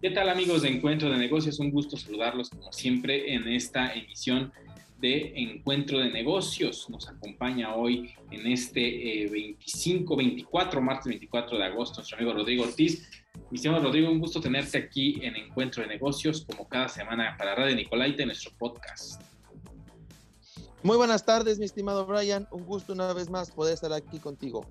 ¿Qué tal amigos de Encuentro de Negocios? Un gusto saludarlos como siempre en esta emisión de Encuentro de Negocios. Nos acompaña hoy en este 25, 24, martes 24 de agosto, nuestro amigo Rodrigo Ortiz. Mi estimado Rodrigo, un gusto tenerte aquí en Encuentro de Negocios, como cada semana para Radio Nicolaita, nuestro podcast. Muy buenas tardes, mi estimado Brian. Un gusto una vez más poder estar aquí contigo.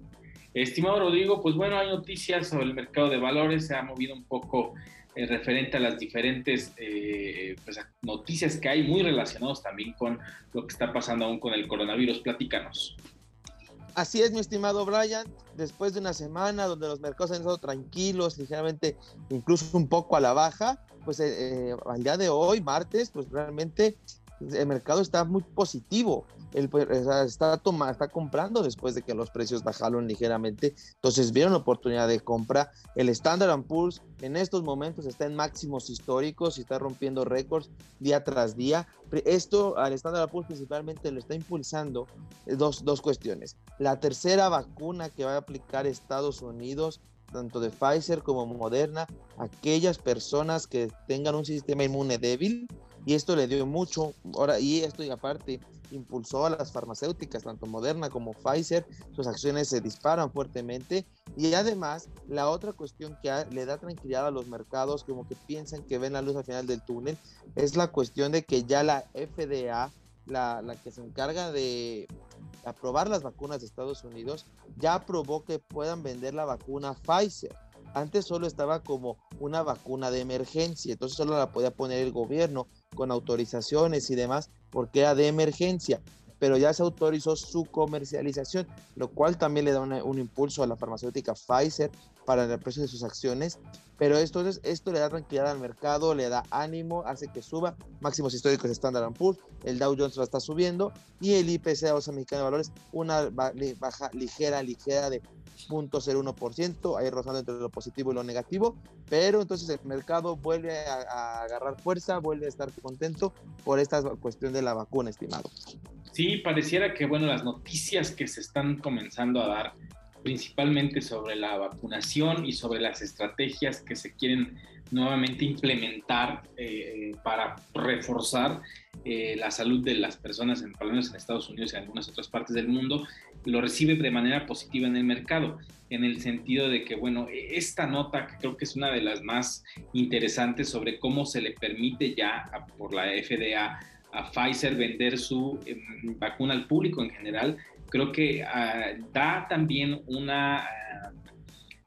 Estimado Rodrigo, pues bueno, hay noticias sobre el mercado de valores, se ha movido un poco eh, referente a las diferentes eh, pues, noticias que hay muy relacionados también con lo que está pasando aún con el coronavirus. Platícanos. Así es, mi estimado Brian. Después de una semana donde los mercados han estado tranquilos, ligeramente, incluso un poco a la baja, pues eh, al día de hoy, martes, pues realmente el mercado está muy positivo él pues, está, toma, está comprando después de que los precios bajaron ligeramente. Entonces vieron oportunidad de compra. El Standard Poor's en estos momentos está en máximos históricos y está rompiendo récords día tras día. Esto al Standard Poor's principalmente lo está impulsando eh, dos, dos cuestiones. La tercera vacuna que va a aplicar Estados Unidos tanto de Pfizer como Moderna, aquellas personas que tengan un sistema inmune débil, y esto le dio mucho, ahora, y esto y aparte, impulsó a las farmacéuticas, tanto Moderna como Pfizer, sus acciones se disparan fuertemente y además la otra cuestión que le da tranquilidad a los mercados, como que piensan que ven la luz al final del túnel, es la cuestión de que ya la FDA, la, la que se encarga de aprobar las vacunas de Estados Unidos, ya aprobó que puedan vender la vacuna Pfizer. Antes solo estaba como una vacuna de emergencia, entonces solo la podía poner el gobierno con autorizaciones y demás, porque era de emergencia, pero ya se autorizó su comercialización, lo cual también le da un impulso a la farmacéutica Pfizer para el precio de sus acciones. Pero esto, esto le da tranquilidad al mercado, le da ánimo, hace que suba. Máximos históricos de Standard Poor's, el Dow Jones lo está subiendo y el IPC, o sea, mexicano de valores, una baja ligera, ligera de 0.01%, ahí rozando entre lo positivo y lo negativo, pero entonces el mercado vuelve a, agarrar fuerza, vuelve a estar contento por esta cuestión de la vacuna, estimado. Sí, pareciera que, bueno, las noticias que se están comenzando a dar, principalmente sobre la vacunación y sobre las estrategias que se quieren nuevamente implementar eh, para reforzar eh, la salud de las personas, en, por en Estados Unidos y en algunas otras partes del mundo, lo recibe de manera positiva en el mercado, en el sentido de que, bueno, e, esta nota que creo que es una de las más interesantes sobre cómo se le permite ya por la FDA a Pfizer vender su em, vacuna al público en general, creo que ah, da también una,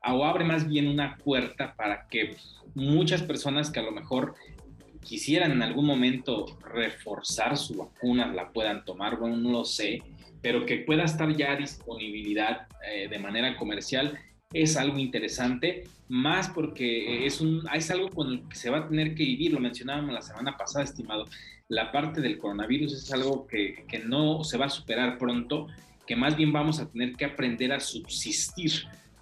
ah, o abre más bien una puerta para que muchas personas que a lo mejor quisieran en algún momento reforzar su vacuna, la puedan tomar, bueno, no lo sé, pero que pueda estar ya a disponibilidad eh, de manera comercial es algo interesante, más porque es, un, es algo con el que se va a tener que vivir, lo mencionábamos la semana pasada, estimado, la parte del coronavirus es algo que, que no se va a superar pronto, que más bien vamos a tener que aprender a subsistir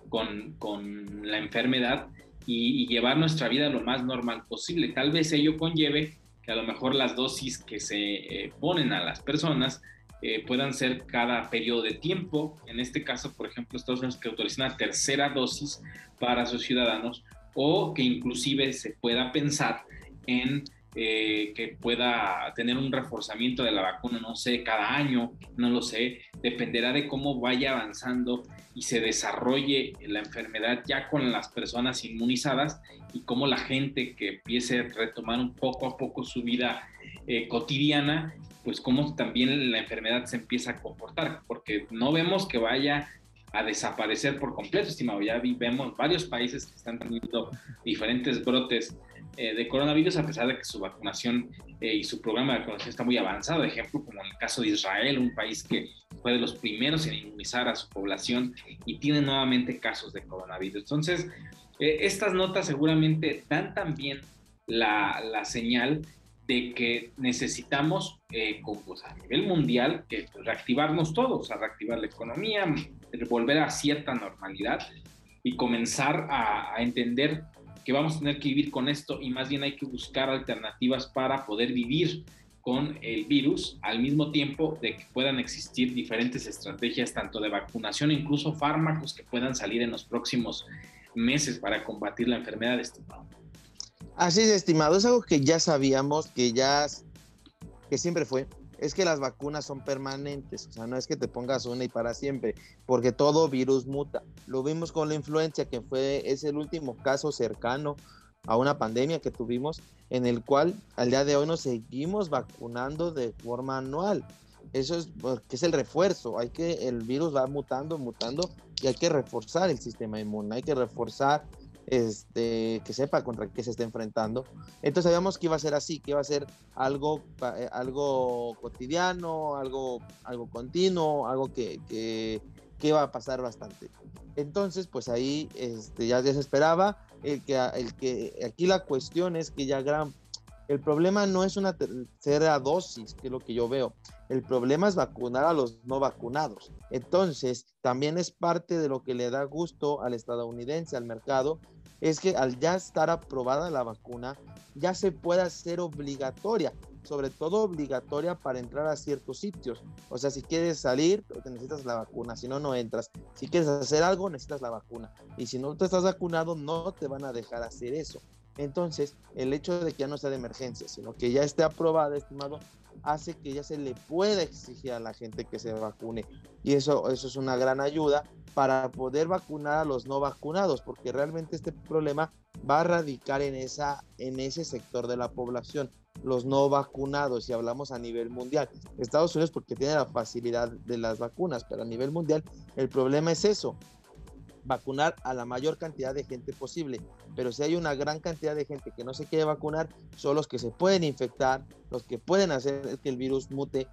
con, con la enfermedad y, llevar nuestra vida lo más normal posible. Tal vez ello conlleve que a lo mejor las dosis que se eh, ponen a las personas eh, puedan ser cada periodo de tiempo. En este caso, por ejemplo, Estados Unidos que autoriza una tercera dosis para sus ciudadanos o que inclusive se pueda pensar en eh, que pueda tener un reforzamiento de la vacuna, no sé, cada año, no lo sé, dependerá de cómo vaya avanzando y se desarrolle la enfermedad ya con las personas inmunizadas y cómo la gente que empiece a retomar un poco a poco su vida eh, cotidiana, pues cómo también la enfermedad se empieza a comportar, porque no vemos que vaya a desaparecer por completo, estimado. Ya vemos varios países que están teniendo diferentes brotes eh, de coronavirus a pesar de que su vacunación eh, y su programa de vacunación está muy avanzado. Ejemplo, como en el caso de Israel, un país que fue de los primeros en inmunizar a su población y tiene nuevamente casos de coronavirus. Entonces, eh, estas notas seguramente dan también la, la señal de que necesitamos, pues, a nivel mundial, que reactivarnos todos, a reactivar la economía, volver a cierta normalidad y comenzar a, entender que vamos a tener que vivir con esto y más bien hay que buscar alternativas para poder vivir con el virus al mismo tiempo de que puedan existir diferentes estrategias tanto de vacunación, incluso fármacos que puedan salir en los próximos meses para combatir la enfermedad, estimado. Así es, estimado, es algo que ya sabíamos, que ya, que siempre fue, es que las vacunas son permanentes, o sea, no es que te pongas una y para siempre, porque todo virus muta. Lo vimos con la influencia, que fue, es el último caso cercano a una pandemia que tuvimos, en el cual al día de hoy nos seguimos vacunando de forma anual. Eso es que es el refuerzo, hay que el virus va mutando, mutando y hay que reforzar el sistema inmune, hay que reforzar este, que sepa contra qué se está enfrentando. Entonces sabíamos que iba a ser así, que iba a ser algo, eh, algo cotidiano, algo, algo continuo, algo que, que, que iba a pasar bastante. Entonces, pues ahí este, ya, se esperaba. El que, el que aquí la cuestión es que ya gran, el problema no es una tercera dosis, que es lo que yo veo. El problema es vacunar a los no vacunados. Entonces, también es parte de lo que le da gusto al estadounidense, al mercado, es que al ya estar aprobada la vacuna, ya se puede hacer obligatoria, sobre todo obligatoria para entrar a ciertos sitios. O sea, si quieres salir, necesitas la vacuna, si no, no entras. Si quieres hacer algo, necesitas la vacuna. Y si no te estás vacunado, no te van a dejar hacer eso. Entonces, el hecho de que ya no sea de emergencia, sino que ya esté aprobada, estimado, hace que ya se le pueda exigir a la gente que se vacune. Y eso, eso es una gran ayuda para poder vacunar a los no vacunados, porque realmente este problema va a radicar en, esa, en ese sector de la población, los no vacunados, si hablamos a nivel mundial. Estados Unidos porque tiene la facilidad de las vacunas, pero a nivel mundial el problema es eso, vacunar a la mayor cantidad de gente posible. Pero si hay una gran cantidad de gente que no se quiere vacunar, son los que se pueden infectar, los que pueden hacer que el virus mute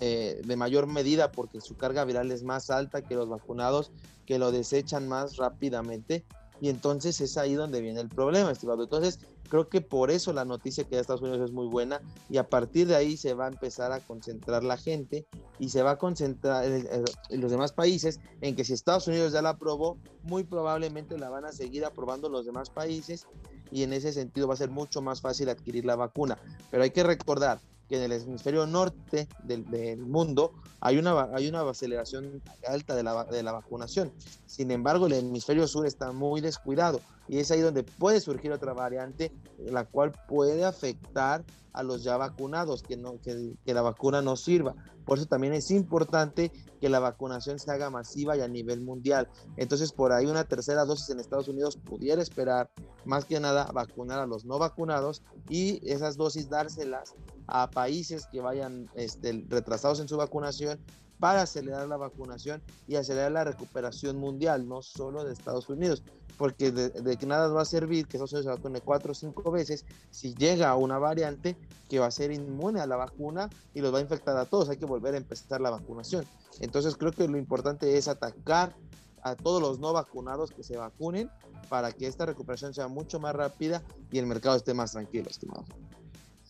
eh, de mayor medida porque su carga viral es más alta que los vacunados, que lo desechan más rápidamente. Y entonces es ahí donde viene el problema, estimado. Entonces, Creo que por eso la noticia que da Estados Unidos es muy buena y a partir de ahí se va a empezar a concentrar la gente y se va a concentrar en, los demás países en que si Estados Unidos ya la aprobó, muy probablemente la van a seguir aprobando los demás países y en ese sentido va a ser mucho más fácil adquirir la vacuna. Pero hay que recordar que en el hemisferio norte del, mundo hay una, hay una aceleración alta de la, de la vacunación. Sin embargo, el hemisferio sur está muy descuidado y es ahí donde puede surgir otra variante, la cual puede afectar a los ya vacunados, que, no, que, que, la vacuna no sirva. Por eso también es importante que la vacunación se haga masiva y a nivel mundial. Entonces, por ahí una tercera dosis en Estados Unidos pudiera esperar, más que nada, vacunar a los no vacunados y esas dosis dárselas a países que vayan este, retrasados en su vacunación para acelerar la vacunación y acelerar la recuperación mundial, no solo de Estados Unidos, porque de, que nada va a servir que Estados Unidos se vacune cuatro o cinco veces si llega una variante que va a ser inmune a la vacuna y los va a infectar a todos, hay que volver a empezar la vacunación. Entonces creo que lo importante es atacar a todos los no vacunados que se vacunen para que esta recuperación sea mucho más rápida y el mercado esté más tranquilo, estimado.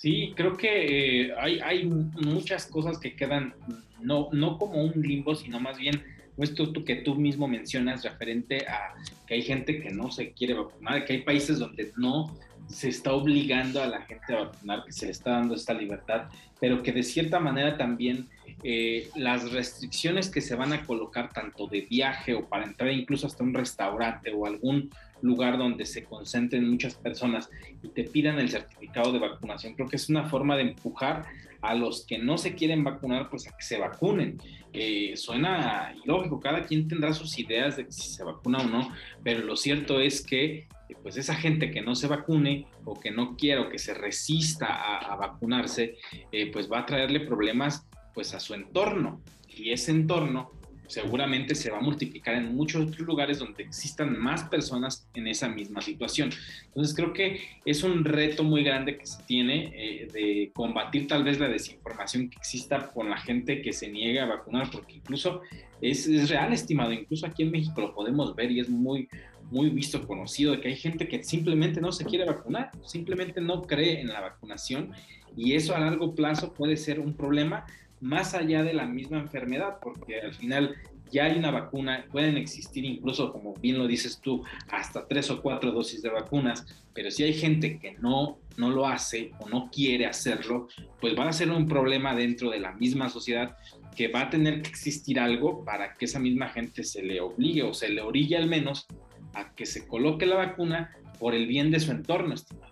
Sí, creo que eh, hay, hay muchas cosas que quedan no, no como un limbo, sino más bien esto que tú mismo mencionas referente a que hay gente que no se quiere vacunar, que hay países donde no se está obligando a la gente a vacunar, que se le está dando esta libertad, pero que de cierta manera también eh, las restricciones que se van a colocar tanto de viaje o para entrar incluso hasta un restaurante o algún lugar donde se concentren muchas personas y te pidan el certificado de vacunación, creo que es una forma de empujar a los que no se quieren vacunar, pues a que se vacunen. Eh, suena ilógico, cada quien tendrá sus ideas de si se vacuna o no, pero lo cierto es que pues esa gente que no se vacune o que no quiera o que se resista a, vacunarse, eh, pues va a traerle problemas pues a su entorno y ese entorno seguramente se va a multiplicar en muchos otros lugares donde existan más personas en esa misma situación. Entonces creo que es un reto muy grande que se tiene eh, de combatir tal vez la desinformación que exista con la gente que se niega a vacunar, porque incluso es, es real, estimado, incluso aquí en México lo podemos ver y es muy, muy visto, conocido, de que hay gente que simplemente no se quiere vacunar, simplemente no cree en la vacunación y eso a largo plazo puede ser un problema más allá de la misma enfermedad, porque al final ya hay una vacuna, pueden existir incluso, como bien lo dices tú, hasta tres o cuatro dosis de vacunas, pero si hay gente que no, no lo hace o no quiere hacerlo, pues va a ser un problema dentro de la misma sociedad que va a tener que existir algo para que esa misma gente se le obligue o se le orille al menos a que se coloque la vacuna por el bien de su entorno, estimado.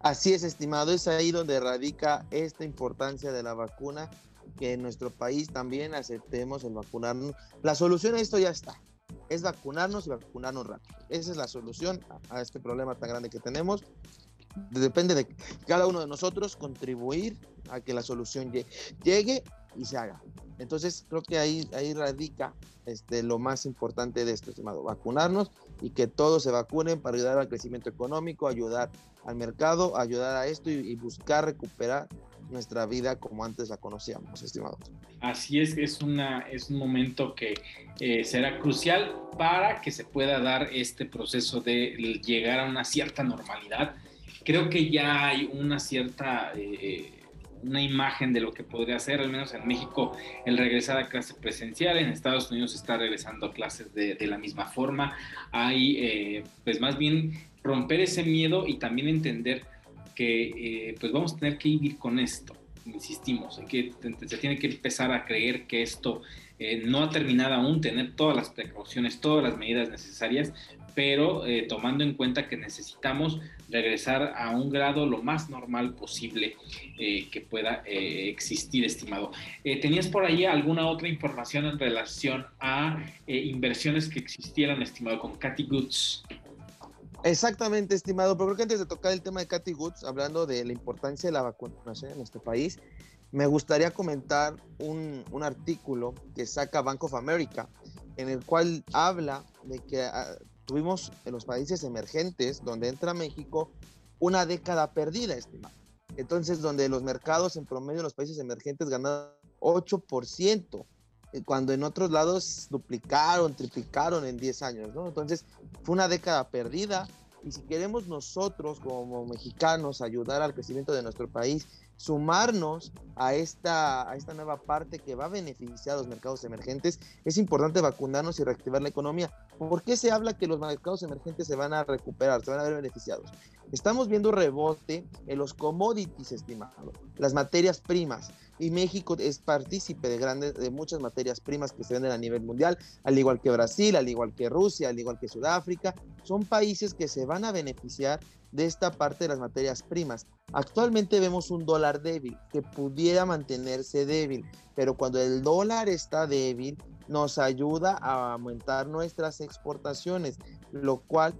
Así es, estimado, es ahí donde radica esta importancia de la vacuna, que en nuestro país también aceptemos el vacunarnos. La solución a esto ya está, es vacunarnos y vacunarnos rápido. Esa es la solución a este problema tan grande que tenemos. Depende de cada uno de nosotros contribuir a que la solución llegue y se haga. Entonces creo que ahí, ahí radica este, lo más importante de esto, estimado, vacunarnos y que todos se vacunen para ayudar al crecimiento económico, ayudar al mercado, ayudar a esto y, buscar recuperar nuestra vida como antes la conocíamos, estimado. Así es, es, una, es un momento que eh, será crucial para que se pueda dar este proceso de llegar a una cierta normalidad. Creo que ya hay una cierta... Eh, una imagen de lo que podría ser, al menos en México, el regresar a clase presencial, en Estados Unidos está regresando a clases de, la misma forma, hay eh, pues más bien romper ese miedo y también entender que eh, pues vamos a tener que vivir con esto, insistimos, que se tiene que empezar a creer que esto eh, no ha terminado aún, tener todas las precauciones, todas las medidas necesarias, pero eh, tomando en cuenta que necesitamos regresar a un grado lo más normal posible eh, que pueda eh, existir, estimado. ¿Tenías por ahí alguna otra información en relación a inversiones que existieran, estimado, con Cathy Goods? Exactamente, estimado, pero creo que antes de tocar el tema de Cathy Goods, hablando de la importancia de la vacunación en nuestro país, me gustaría comentar un, un artículo que saca Bank of America, en el cual habla de que ah, tuvimos en los países emergentes, donde entra México, una década perdida, estimado. Entonces, donde los mercados en promedio en los países emergentes ganaron 8%, eh, cuando en otros lados duplicaron, triplicaron en 10 años, ¿no? Entonces, fue una década perdida. Y si queremos nosotros como mexicanos ayudar al crecimiento de nuestro país, sumarnos a esta, a esta nueva parte que va a beneficiar a los mercados emergentes, es importante vacunarnos y reactivar la economía. ¿Por qué se habla que los mercados emergentes se van a recuperar, se van a ver beneficiados? Estamos viendo rebote en los commodities, estimado, las materias primas. Y México es partícipe de, grandes, de muchas materias primas que se venden a nivel mundial, al igual que Brasil, al igual que Rusia, al igual que Sudáfrica. Son países que se van a beneficiar de esta parte de las materias primas. Actualmente vemos un dólar débil que pudiera mantenerse débil, pero cuando el dólar está débil nos ayuda a aumentar nuestras exportaciones, lo cual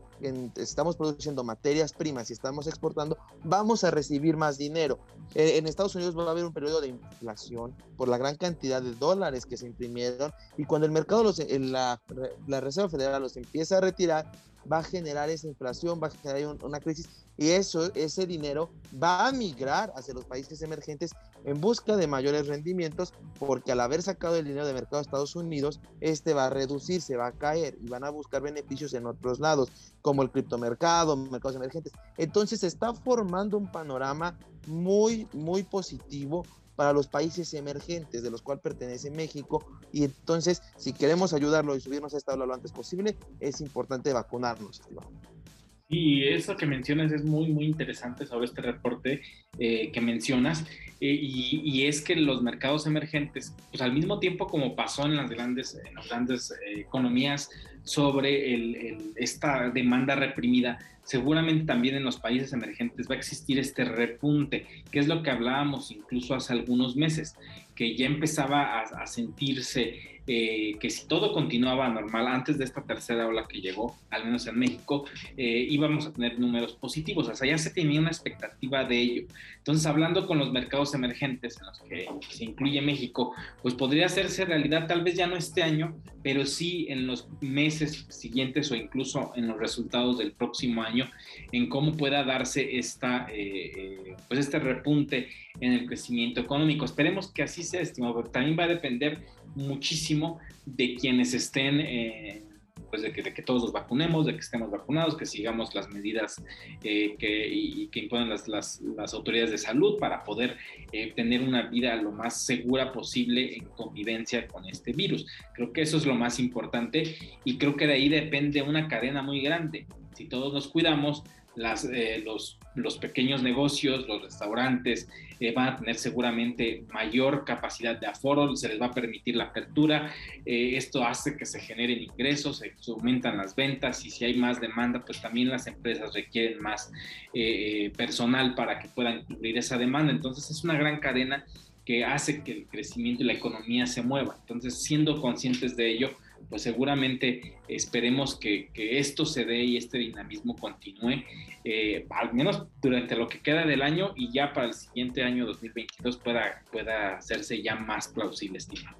estamos produciendo materias primas y estamos exportando, vamos a recibir más dinero. Eh, en Estados Unidos va a haber un periodo de inflación por la gran cantidad de dólares que se imprimieron y cuando el mercado, los, la, la Reserva Federal los empieza a retirar, va a generar esa inflación, va a generar una crisis y eso, ese dinero va a migrar hacia los países emergentes en busca de mayores rendimientos porque al haber sacado el dinero de mercado de Estados Unidos, este va a reducirse, va a caer y van a buscar beneficios en otros lados, como el criptomercado, mercados emergentes. Entonces se está formando un panorama muy, muy positivo para los países emergentes, de los cuales pertenece México. Y entonces, si queremos ayudarlo y subirnos a esta ola lo antes posible, es importante vacunarnos, Y eso que mencionas es muy, muy interesante sobre este reporte eh, que mencionas. Eh, y, es que los mercados emergentes, pues al mismo tiempo como pasó en las grandes, en las grandes eh, economías sobre esta demanda reprimida, seguramente también en los países emergentes va a existir este repunte, que es lo que hablábamos incluso hace algunos meses, que ya empezaba a, sentirse eh, que si todo continuaba normal antes de esta tercera ola que llegó, al menos en México, eh, íbamos a tener números positivos. O sea, ya se tenía una expectativa de ello. Entonces, hablando con los mercados emergentes en los que se incluye México, pues podría hacerse realidad tal vez ya no este año, pero sí en los meses siguientes o incluso en los resultados del próximo año, en cómo pueda darse esta, eh, pues este repunte en el crecimiento económico. Esperemos que así sea, estimado, pero también va a depender muchísimo de quienes estén, eh, pues de que, todos nos vacunemos, de que estemos vacunados, que sigamos las medidas eh, que, y, que imponen las, las, las, autoridades de salud para poder eh, tener una vida lo más segura posible en convivencia con este virus. Creo que eso es lo más importante y creo que de ahí depende una cadena muy grande. Si todos nos cuidamos, las, eh, los, los, pequeños negocios, los restaurantes eh, van a tener seguramente mayor capacidad de aforo, se les va a permitir la apertura, eh, esto hace que se generen ingresos, se aumentan las ventas y si hay más demanda, pues también las empresas requieren más personal para que puedan cubrir esa demanda. Entonces es una gran cadena que hace que el crecimiento y la economía se mueva. Entonces, siendo conscientes de ello, pues seguramente esperemos que, esto se dé y este dinamismo continúe, eh, al menos durante lo que queda del año y ya para el siguiente año 2022 pueda, pueda hacerse ya más plausible, estimado.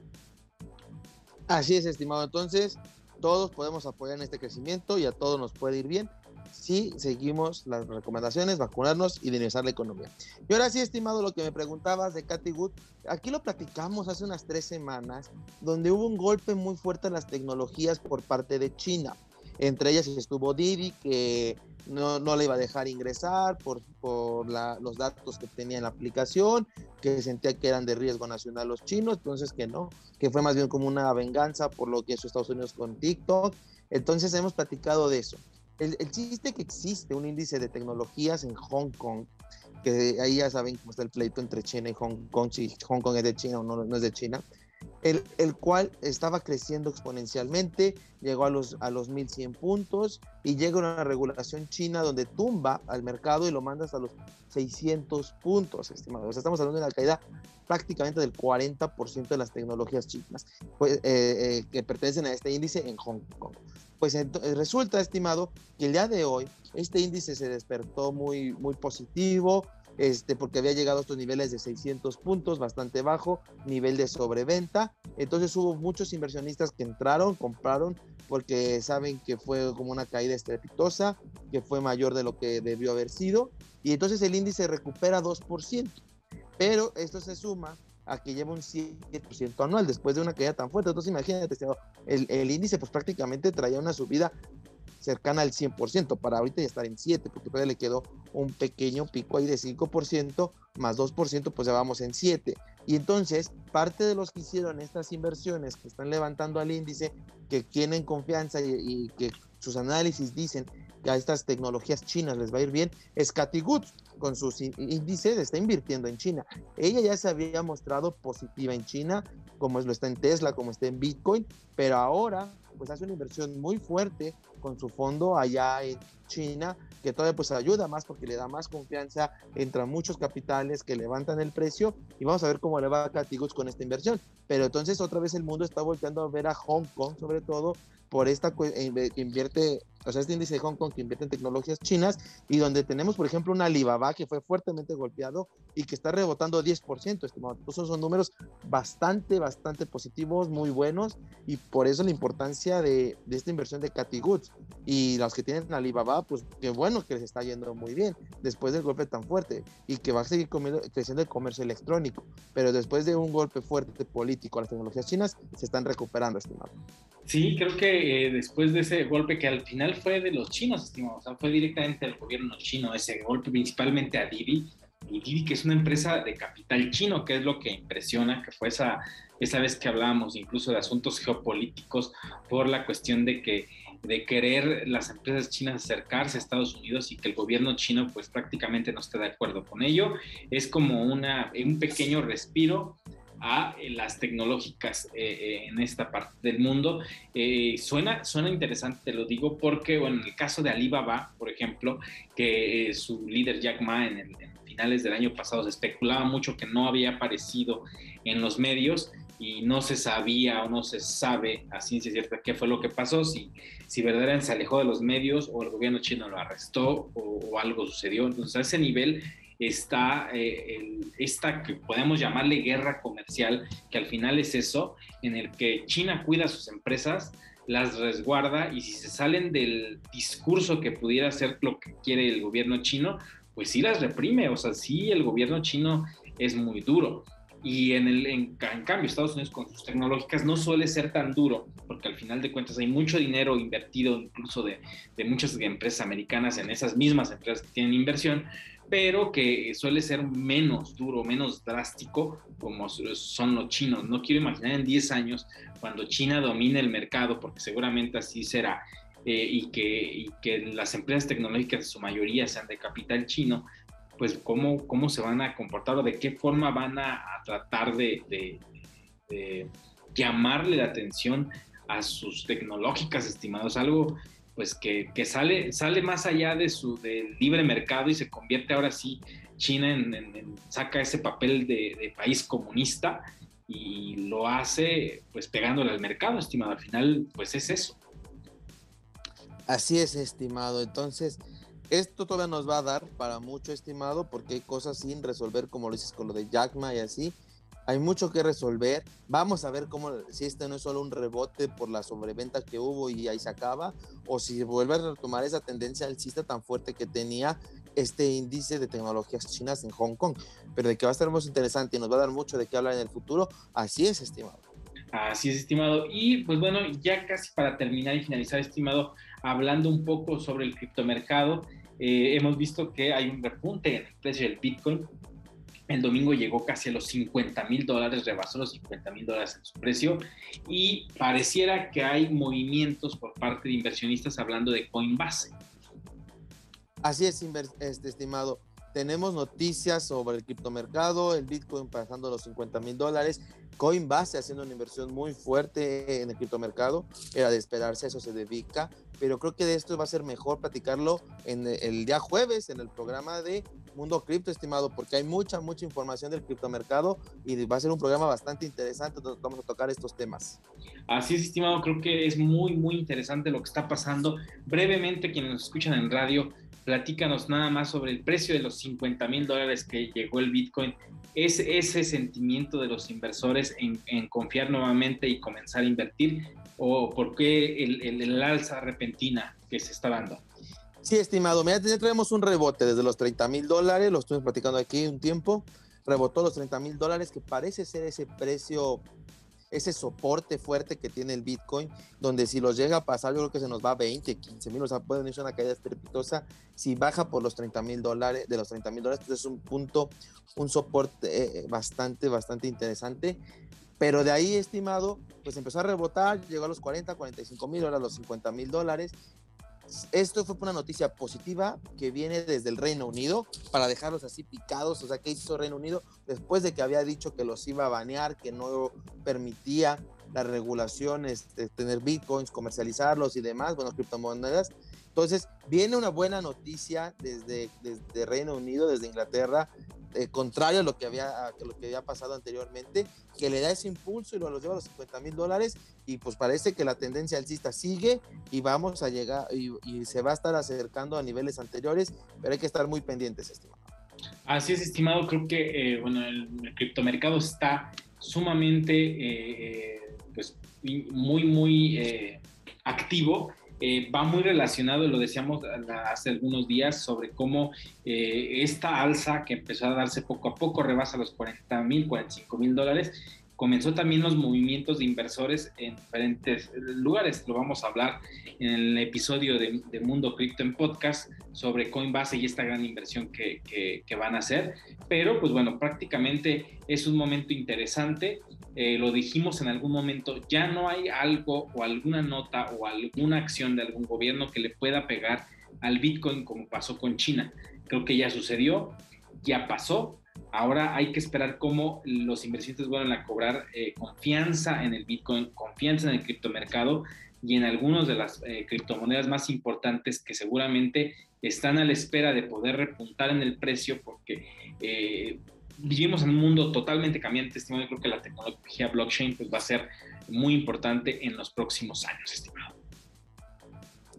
Así es, estimado. Entonces, todos podemos apoyar en este crecimiento y a todos nos puede ir bien si seguimos las recomendaciones, vacunarnos y dinamizar la economía. Y ahora sí, estimado, lo que me preguntabas de Katy Wood, aquí lo platicamos hace unas tres semanas, donde hubo un golpe muy fuerte en las tecnologías por parte de China. Entre ellas estuvo Didi, que no, no le iba a dejar ingresar por, por los datos que tenía en la aplicación, que sentía que eran de riesgo nacional los chinos, entonces que no, que fue más bien como una venganza por lo que hizo Estados Unidos con TikTok. Entonces hemos platicado de eso el, chiste que existe un índice de tecnologías en Hong Kong, que ahí ya saben cómo está el pleito entre China y Hong Kong, si Hong Kong es de China o no, no es de China, el, el, cual estaba creciendo exponencialmente, llegó a los, a los 1100 puntos y llega una regulación china donde tumba al mercado y lo manda hasta los 600 puntos, estimados. Estamos hablando de una caída prácticamente del 40% de las tecnologías chinas pues, eh, eh, que pertenecen a este índice en Hong Kong. Pues resulta, estimado, que el día de hoy este índice se despertó muy, muy positivo, este, porque había llegado a estos niveles de 600 puntos, bastante bajo, nivel de sobreventa. Entonces hubo muchos inversionistas que entraron, compraron, porque saben que fue como una caída estrepitosa, que fue mayor de lo que debió haber sido. Y entonces el índice recupera 2%. Pero esto se suma a que lleva un 7% anual después de una caída tan fuerte. Entonces imagínate, el, el índice pues prácticamente traía una subida cercana al 100%, para ahorita ya estar en 7, porque le quedó un pequeño pico ahí de 5%, más 2%, pues ya vamos en 7. Y entonces, parte de los que hicieron estas inversiones, que están levantando al índice, que tienen confianza y, que sus análisis dicen que a estas tecnologías chinas les va a ir bien, es Cathy con sus índices está invirtiendo en China. Ella ya se había mostrado positiva en China, como lo está en Tesla, como está en Bitcoin, pero ahora pues hace una inversión muy fuerte con su fondo allá en China, que todavía pues ayuda más porque le da más confianza, entran muchos capitales que levantan el precio y vamos a ver cómo le va a Catigos con esta inversión. Pero entonces otra vez el mundo está volteando a ver a Hong Kong sobre todo por esta que invierte o sea, este índice de Hong Kong que invierte en tecnologías chinas y donde tenemos, por ejemplo, un Alibaba que fue fuertemente golpeado y que está rebotando 10%, estimado. Esos son números bastante, bastante positivos, muy buenos y por eso la importancia de, de esta inversión de Cathy Goods. Y los que tienen Alibaba, pues qué bueno que les está yendo muy bien después del golpe tan fuerte y que va a seguir creciendo el comercio electrónico. Pero después de un golpe fuerte político a las tecnologías chinas, se están recuperando, estimado. Sí, creo que eh, después de ese golpe que al final fue de los chinos, estimado, o sea, fue directamente del gobierno chino ese golpe, principalmente a Didi, y Didi que es una empresa de capital chino, que es lo que impresiona, que fue esa, esa vez que hablábamos incluso de asuntos geopolíticos por la cuestión de que de querer las empresas chinas acercarse a Estados Unidos y que el gobierno chino pues prácticamente no esté de acuerdo con ello. Es como una, un pequeño respiro a eh, las tecnológicas eh, eh, en esta parte del mundo. suena, suena interesante, te lo digo, porque bueno, en el caso de Alibaba, por ejemplo, que su líder Jack Ma en, el, finales del año pasado se especulaba mucho que no había aparecido en los medios y no se sabía o no se sabe a ciencia cierta qué fue lo que pasó, si, si verdaderamente se alejó de los medios o el gobierno chino lo arrestó o, o algo sucedió. Entonces a ese nivel está eh, esta que podemos llamarle guerra comercial, que al final es eso, en el que China cuida a sus empresas, las resguarda y si se salen del discurso que pudiera ser lo que quiere el gobierno chino, pues sí las reprime, o sea, sí el gobierno chino es muy duro. Y en, el, en, cambio, Estados Unidos con sus tecnológicas no suele ser tan duro, porque al final de cuentas hay mucho dinero invertido, incluso de, de muchas empresas americanas en esas mismas empresas que tienen inversión, pero que suele ser menos duro, menos drástico como son los chinos. No quiero imaginar en 10 años cuando China domine el mercado, porque seguramente así será, eh, y, que, que las empresas tecnológicas, en su mayoría, sean de capital chino, pues cómo, cómo se van a comportar o de qué forma van a, tratar de, llamarle la atención a sus tecnológicas estimados, algo pues que, sale, sale más allá de su del libre mercado y se convierte ahora sí China en, saca ese papel de, país comunista y lo hace pues pegándole al mercado, estimado. Al final, pues es eso. Así es, estimado. Entonces, esto todavía nos va a dar para mucho, estimado, porque hay cosas sin resolver, como lo dices con lo de Jack Ma y así. Hay mucho que resolver. Vamos a ver cómo, si este no es solo un rebote por la sobreventa que hubo y ahí se acaba, o si vuelve a retomar esa tendencia alcista tan fuerte que tenía este índice de tecnologías chinas en Hong Kong. Pero de que va a estar muy interesante y nos va a dar mucho de qué hablar en el futuro, así es, estimado. Así es, estimado. Y pues bueno, ya casi para terminar y finalizar, estimado, hablando un poco sobre el criptomercado, eh, hemos visto que hay un repunte en el precio del Bitcoin el domingo llegó casi a los 50 mil dólares, rebasó los 50 mil dólares en su precio y pareciera que hay movimientos por parte de inversionistas hablando de Coinbase. Así es, este, estimado. Tenemos noticias sobre el criptomercado, el Bitcoin pasando los 50 mil dólares, Coinbase haciendo una inversión muy fuerte en el criptomercado, era de esperarse, eso se dedica, pero creo que de esto va a ser mejor platicarlo en el día jueves en el programa de Mundo Cripto, estimado, porque hay mucha, mucha información del criptomercado y va a ser un programa bastante interesante donde vamos a tocar estos temas. Así es, estimado, creo que es muy, muy interesante lo que está pasando. Brevemente, quienes nos escuchan en radio, platícanos nada más sobre el precio de los 50 mil dólares que llegó el Bitcoin. ¿Es ese sentimiento de los inversores en, confiar nuevamente y comenzar a invertir? ¿O por qué el, alza repentina que se está dando? Sí, estimado, mira, ya traemos un rebote desde los 30 mil dólares, lo estuvimos platicando aquí un tiempo, rebotó los 30 mil dólares, que parece ser ese precio, ese soporte fuerte que tiene el Bitcoin, donde si los llega a pasar, yo creo que se nos va a 20, 15 mil, o sea, puede venir una caída estrepitosa. Si baja por los 30 mil dólares, de los 30 mil dólares, pues es un punto, un soporte eh, bastante, bastante interesante. Pero de ahí, estimado, pues empezó a rebotar, llegó a los 40, 45 mil, ahora los 50 mil dólares. Esto fue una noticia positiva que viene desde el Reino Unido para dejarlos así picados. O sea, ¿qué hizo Reino Unido después de que había dicho que los iba a banear, que no permitía las regulaciones de tener bitcoins, comercializarlos y demás, bueno, criptomonedas? Entonces, viene una buena noticia desde, desde Reino Unido, desde Inglaterra, eh, contrario a lo, que había, lo que había pasado anteriormente, que le da ese impulso y lo, lleva a los 50 mil dólares y pues parece que la tendencia alcista sigue y vamos a llegar y, se va a estar acercando a niveles anteriores, pero hay que estar muy pendientes, estimado. Así es, estimado, creo que eh, bueno, el, criptomercado está sumamente eh, pues, muy, muy activo eh, va muy relacionado, lo decíamos hace algunos días, sobre cómo eh, esta alza que empezó a darse poco a poco rebasa los 40 mil, 45 mil dólares comenzó también los movimientos de inversores en diferentes lugares. Lo vamos a hablar en el episodio de, Mundo Cripto en Podcast sobre Coinbase y esta gran inversión que, que, van a hacer. Pero pues bueno, prácticamente es un momento interesante. Eh, lo dijimos en algún momento, ya no hay algo o alguna nota o alguna acción de algún gobierno que le pueda pegar al Bitcoin como pasó con China. Creo que ya sucedió, ya pasó Ahora hay que esperar cómo los inversionistas vuelvan a cobrar eh, confianza en el Bitcoin, confianza en el criptomercado y en algunas de las eh, criptomonedas más importantes que seguramente están a la espera de poder repuntar en el precio porque eh, vivimos en un mundo totalmente cambiante, estimado. Yo creo que la tecnología blockchain pues, va a ser muy importante en los próximos años, estimado.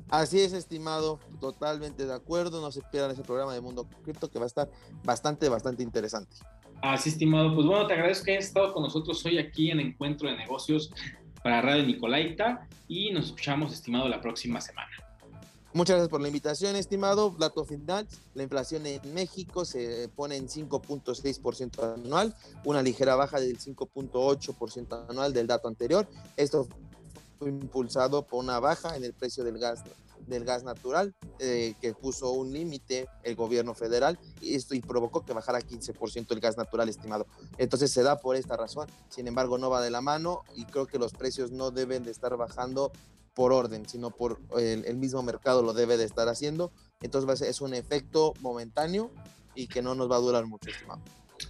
Así es, estimado, totalmente de acuerdo. No se pierdan ese programa de Mundo Cripto que va a estar bastante, bastante interesante. Así, estimado. Pues bueno, te agradezco que hayas estado con nosotros hoy aquí en Encuentro de Negocios para Radio Nicolaita y nos escuchamos, estimado, la próxima semana. Muchas gracias por la invitación, estimado. Dato final, la inflación en México se pone en 5.6% anual, una ligera baja del 5.8% anual del dato anterior. Esto impulsado por una baja en el precio del gas del gas natural eh, que puso un límite el gobierno federal y esto y provocó que bajara 15% el gas natural estimado. Entonces se da por esta razón. Sin embargo, no va de la mano y creo que los precios no deben de estar bajando por orden, sino por el, mismo mercado lo debe de estar haciendo. Entonces es un efecto momentáneo y que no nos va a durar mucho, estimado.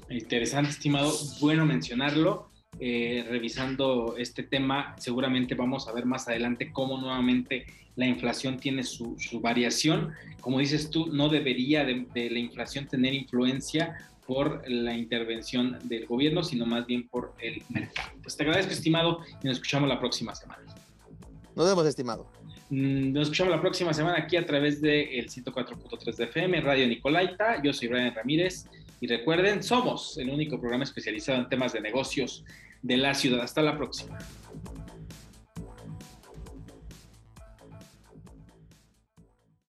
Interesante, estimado. Bueno mencionarlo. Eh, revisando este tema, seguramente vamos a ver más adelante cómo nuevamente la inflación tiene su, variación. Como dices tú, no debería de, la inflación tener influencia por la intervención del gobierno, sino más bien por el mercado. Pues te agradezco, estimado, y nos escuchamos la próxima semana. Nos vemos, estimado. Mm, nos escuchamos la próxima semana aquí a través del 104.3 de FM, Radio Nicolaita. Yo soy Brian Ramírez y recuerden, somos el único programa especializado en temas de negocios de la ciudad. Hasta la próxima.